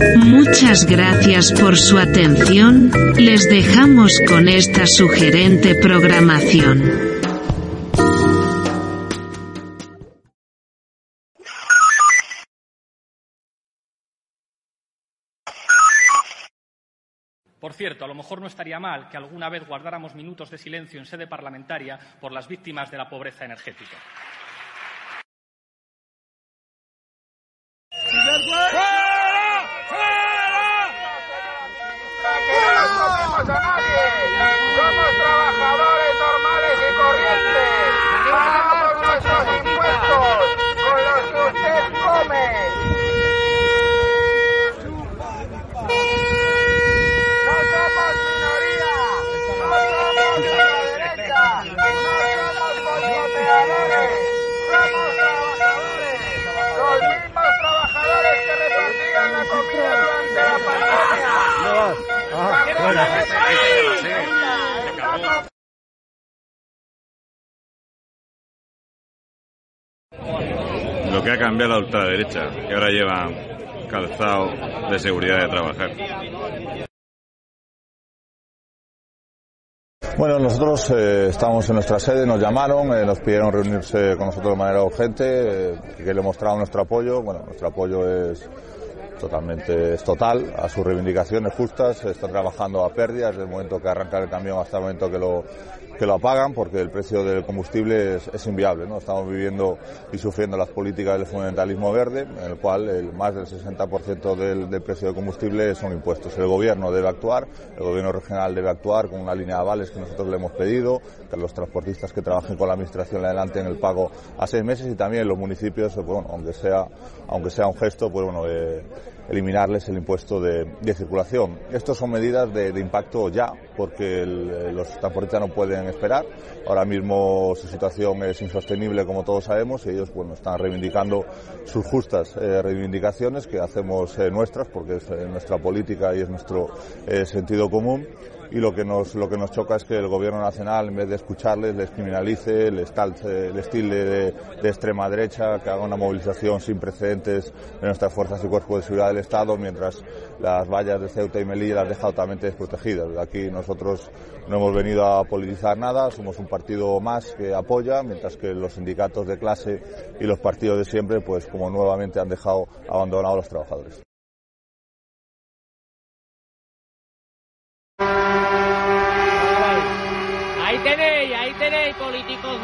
Muchas gracias por su atención, les dejamos con esta sugerente programación. Por cierto, a lo mejor no estaría mal que alguna vez guardáramos minutos de silencio en sede parlamentaria por las víctimas de la pobreza energética. a nadie. Somos trabajadores normales y corrientes. Pagamos nuestros impuestos con los que usted come. No somos minoría. No somos de la derecha. No somos boicoteadores. Somos trabajadores. Los mismos trabajadores que repartían la comida durante la pandemia. Lo que ha cambiado la ultraderecha, que ahora llevan calzado de seguridad de trabajar. Bueno, nosotros eh, estamos en nuestra sede, nos llamaron, eh, nos pidieron reunirse con nosotros de manera urgente, eh, que le mostramos nuestro apoyo. Bueno, nuestro apoyo es totalmente es total a sus reivindicaciones justas, están trabajando a pérdidas desde el momento que arranca el camión hasta el momento que lo, que lo apagan porque el precio del combustible es, inviable. ¿no? Estamos viviendo y sufriendo las políticas del fundamentalismo verde, en el cual el, más del 60% del, del, precio del combustible son impuestos. El gobierno debe actuar, el gobierno regional debe actuar con una línea de avales que nosotros le hemos pedido, que los transportistas que trabajen con la administración le adelanten el pago a seis meses y también los municipios, bueno, aunque sea, aunque sea un gesto, pues bueno, eh, eliminarles el impuesto de, circulación. Estas son medidas de, impacto ya, porque los transportistas no pueden esperar. Ahora mismo su situación es insostenible, como todos sabemos, y ellos bueno, están reivindicando sus justas eh, reivindicaciones que hacemos eh, nuestras, porque es eh, nuestra política y es nuestro sentido común y lo que nos lo que nos choca es que el gobierno nacional en vez de escucharles les criminalice les talce el estilo de, de, extrema derecha que haga una movilización sin precedentes de nuestras fuerzas y cuerpos de seguridad del estado mientras las vallas de Ceuta y Melilla las deja totalmente desprotegidas. Aquí nosotros no hemos venido a politizar nada somos un partido más que apoya mientras que los sindicatos de clase y los partidos de siempre pues como nuevamente han dejado abandonados a los trabajadores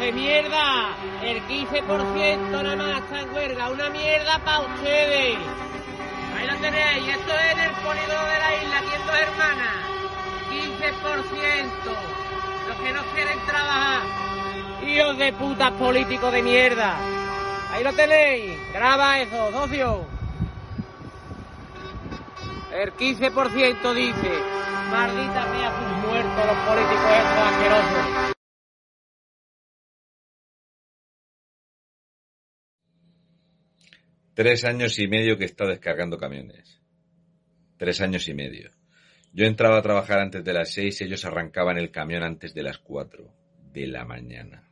de mierda. El 15% nada más está en huelga. Una mierda para ustedes. Ahí lo tenéis. Esto es el polígono de la isla, aquí en Dos Hermanas. 15%. Los que no quieren trabajar. Hijos de putas políticos de mierda. Ahí lo tenéis. Graba eso, socio. El 15% dice. Maldita mía, sus muertos los políticos estos asquerosos. Tres años y medio que estado descargando camiones. Tres años y medio. Yo entraba a trabajar antes de las seis y ellos arrancaban el camión antes de las cuatro de la mañana.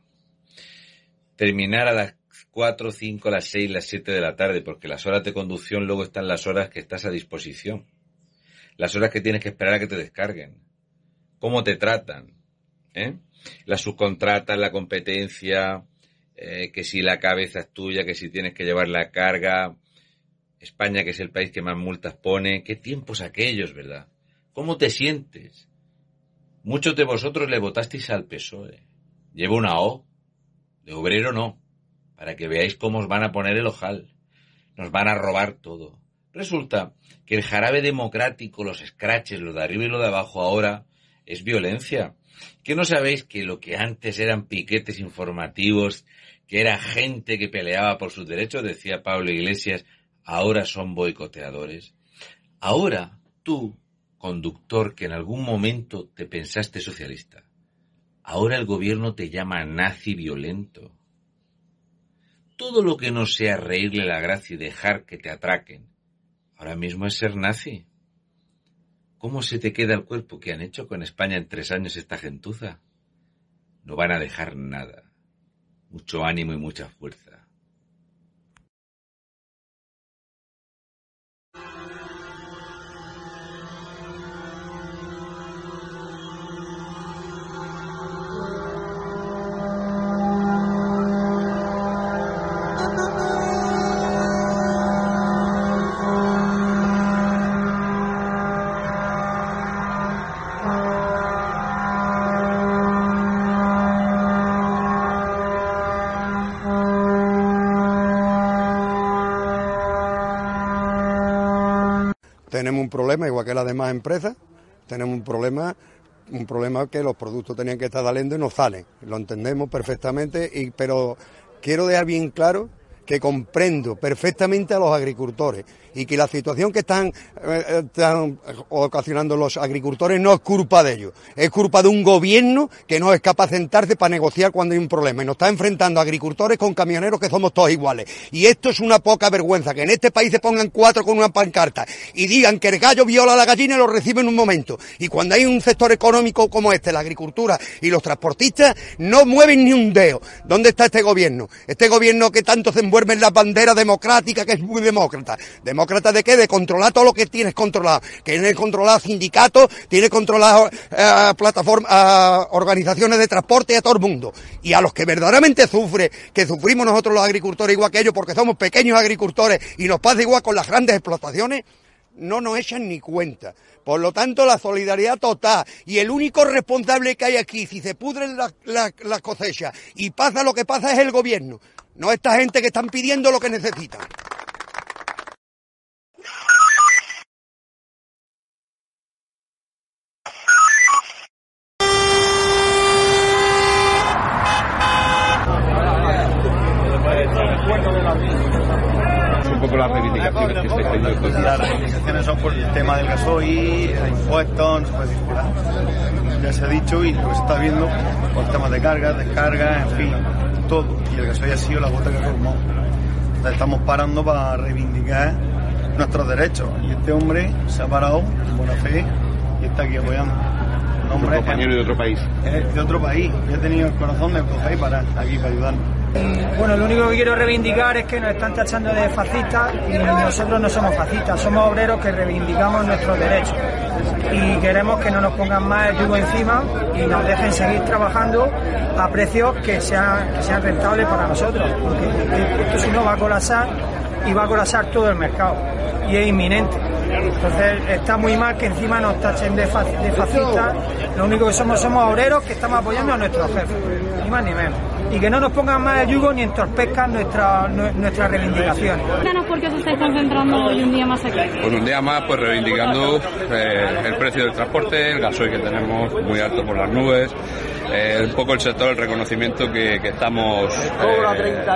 Terminar a las cuatro, cinco, las seis, las siete de la tarde, porque las horas de conducción luego están las horas que estás a disposición. Las horas que tienes que esperar a que te descarguen. Cómo te tratan. ¿eh? La subcontrata, la competencia, eh, que si la cabeza es tuya, que si tienes que llevar la carga. España, que es el país que más multas pone. ¿Qué tiempos aquellos, verdad? ¿Cómo te sientes? Muchos de vosotros le votasteis al PSOE. Llevo una O. De obrero no. Para que veáis cómo os van a poner el ojal. Nos van a robar todo. Resulta que el jarabe democrático, los scratches, lo de arriba y lo de abajo ahora, es violencia. ¿Que no sabéis que lo que antes eran piquetes informativos, que era gente que peleaba por sus derechos, decía Pablo Iglesias, ahora son boicoteadores? Ahora tú, conductor que en algún momento te pensaste socialista, ahora el gobierno te llama nazi violento. Todo lo que no sea reírle la gracia y dejar que te atraquen, ahora mismo es ser nazi. ¿Cómo se te queda el cuerpo que han hecho con España en tres años esta gentuza? No van a dejar nada. Mucho ánimo y mucha fuerza. Tenemos un problema, igual que las demás empresas, tenemos un problema, un problema que los productos tenían que estar saliendo y no salen. Lo entendemos perfectamente, y, pero quiero dejar bien claro que comprendo perfectamente a los agricultores y que la situación que están, eh, están, ocasionando los agricultores no es culpa de ellos, es culpa de un gobierno que no es capaz de sentarse para negociar cuando hay un problema y nos está enfrentando a agricultores con camioneros que somos todos iguales. Y esto es una poca vergüenza, que en este país se pongan cuatro con una pancarta y digan que el gallo viola a la gallina y lo recibe en un momento. Y cuando hay un sector económico como este, la agricultura y los transportistas, no mueven ni un dedo. ¿Dónde está este gobierno? Este gobierno que tanto se envuelve en la bandera democrática, que es muy demócrata. ¿Demócrata de qué? De controlar todo lo que tienes controlado. Que tiene controlado sindicatos, tiene controlado eh, plataformas, eh, organizaciones de transporte a todo el mundo. Y a los que verdaderamente sufre, que sufrimos nosotros los agricultores igual que ellos, porque somos pequeños agricultores y nos pasa igual con las grandes explotaciones, no nos echan ni cuenta. Por lo tanto, la solidaridad total y el único responsable que hay aquí, si se pudren las la, cosechas y pasa lo que pasa, es el gobierno, no esta gente que están pidiendo lo que necesitan. un poco las reivindicaciones que estáis teniendo estos días. Son por el tema del gasoil, el impuesto, no se. Ya se ha dicho y lo está viendo por temas de carga, descarga, en fin, todo. Y el gasoil ha sido la gota que formó. Entonces estamos parando para reivindicar nuestros derechos. Y este hombre se ha parado en buena fe y está aquí apoyando. Un hombre compañero de otro país. es de otro país. Yo he tenido el corazón de coger y parar aquí para ayudarnos. Bueno, lo único que quiero reivindicar es que nos están tachando de fascistas y nosotros no somos fascistas, somos obreros que reivindicamos nuestros derechos y queremos que no nos pongan más el yugo encima y nos dejen seguir trabajando a precios que sean, que sean rentables para nosotros, porque esto si no va a colapsar y va a colapsar todo el mercado y es inminente. Entonces está muy mal que encima nos tachen de, fa- de fascistas. Lo único que somos somos obreros que estamos apoyando a nuestros jefes, ni más ni menos. Y que no nos pongan más el yugo ni entorpezcan nuestra, nue- nuestras reivindicaciones. Cuéntanos por qué os estáis concentrando hoy un día más aquí. Pues un día más, pues reivindicando eh, el precio del transporte, el gasoil que tenemos muy alto por las nubes, eh, un poco el sector, el reconocimiento que, que estamos...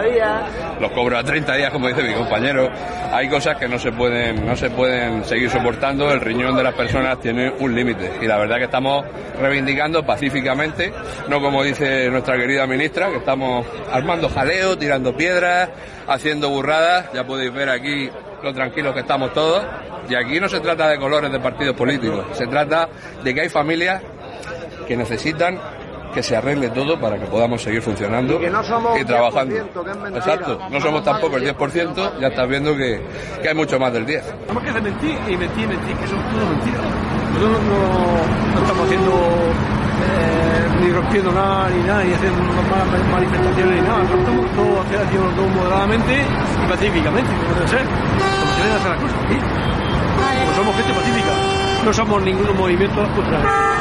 eh, días. los cobro a 30 días, como dice mi compañero. Hay cosas que no se pueden, no se pueden seguir soportando. El riñón de las personas tiene un límite. Y la verdad que estamos reivindicando pacíficamente, no como dice nuestra querida ministra, que estamos armando jaleo, tirando piedras, haciendo burradas. Ya podéis ver aquí lo tranquilos que estamos todos. Y aquí no se trata de colores de partidos políticos. Se trata de que hay familias que necesitan que se arregle todo para que podamos seguir funcionando Y que no somos y trabajando. 10%, que es mentira. Exacto, no somos tampoco el 10%, ya estás viendo que, que hay mucho más del 10. Tenemos que mentir y mentir y mentir, que son todo mentiras. Nosotros no, no estamos haciendo eh, ni rompiendo nada, ni nada, ni haciendo malas manifestaciones, ni nada. Nosotros estamos todo haciendo todo moderadamente y pacíficamente, como debe ser. Como se deben hacer las cosas, ¿sí? Pues somos gente pacífica, no somos ningún movimiento contra.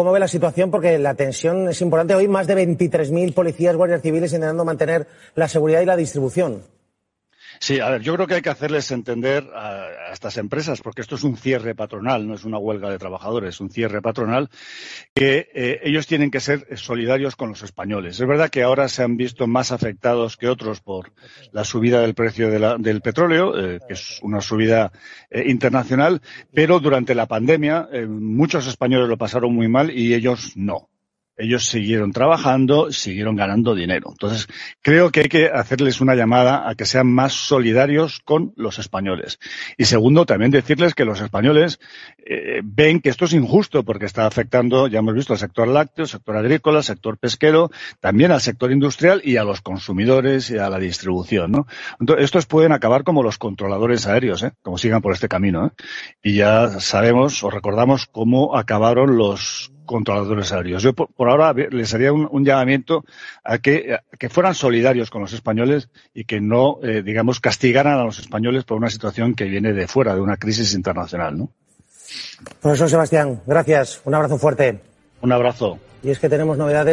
¿Cómo ve la situación? Porque la tensión es importante. Hoy más de 23.000 policías, guardias civiles intentando mantener la seguridad y la distribución. Sí, a ver, yo creo que hay que hacerles entender a, a, estas empresas, porque esto es un cierre patronal, no es una huelga de trabajadores, es un cierre patronal, que eh, ellos tienen que ser solidarios con los españoles. Es verdad que ahora se han visto más afectados que otros por la subida del precio del petróleo, eh, que es una subida eh, internacional, pero durante la pandemia muchos españoles lo pasaron muy mal y ellos no ellos siguieron trabajando, siguieron ganando dinero. Entonces, creo que hay que hacerles una llamada a que sean más solidarios con los españoles. Y segundo, también decirles que los españoles eh, ven que esto es injusto porque está afectando, ya hemos visto, al sector lácteo, al sector agrícola, al sector pesquero, también al sector industrial y a los consumidores y a la distribución. ¿no? Entonces, estos pueden acabar como los controladores aéreos, ¿eh? como sigan por este camino. ¿eh? Y ya sabemos o recordamos cómo acabaron los controladores aéreos. Yo por, por ahora les haría un, un llamamiento a que, a que, fueran solidarios con los españoles y que no, eh, digamos, castigaran a los españoles por una situación que viene de fuera, de una crisis internacional. ¿no? Profesor Sebastián, gracias. Un abrazo fuerte. Un abrazo. Y es que tenemos novedades.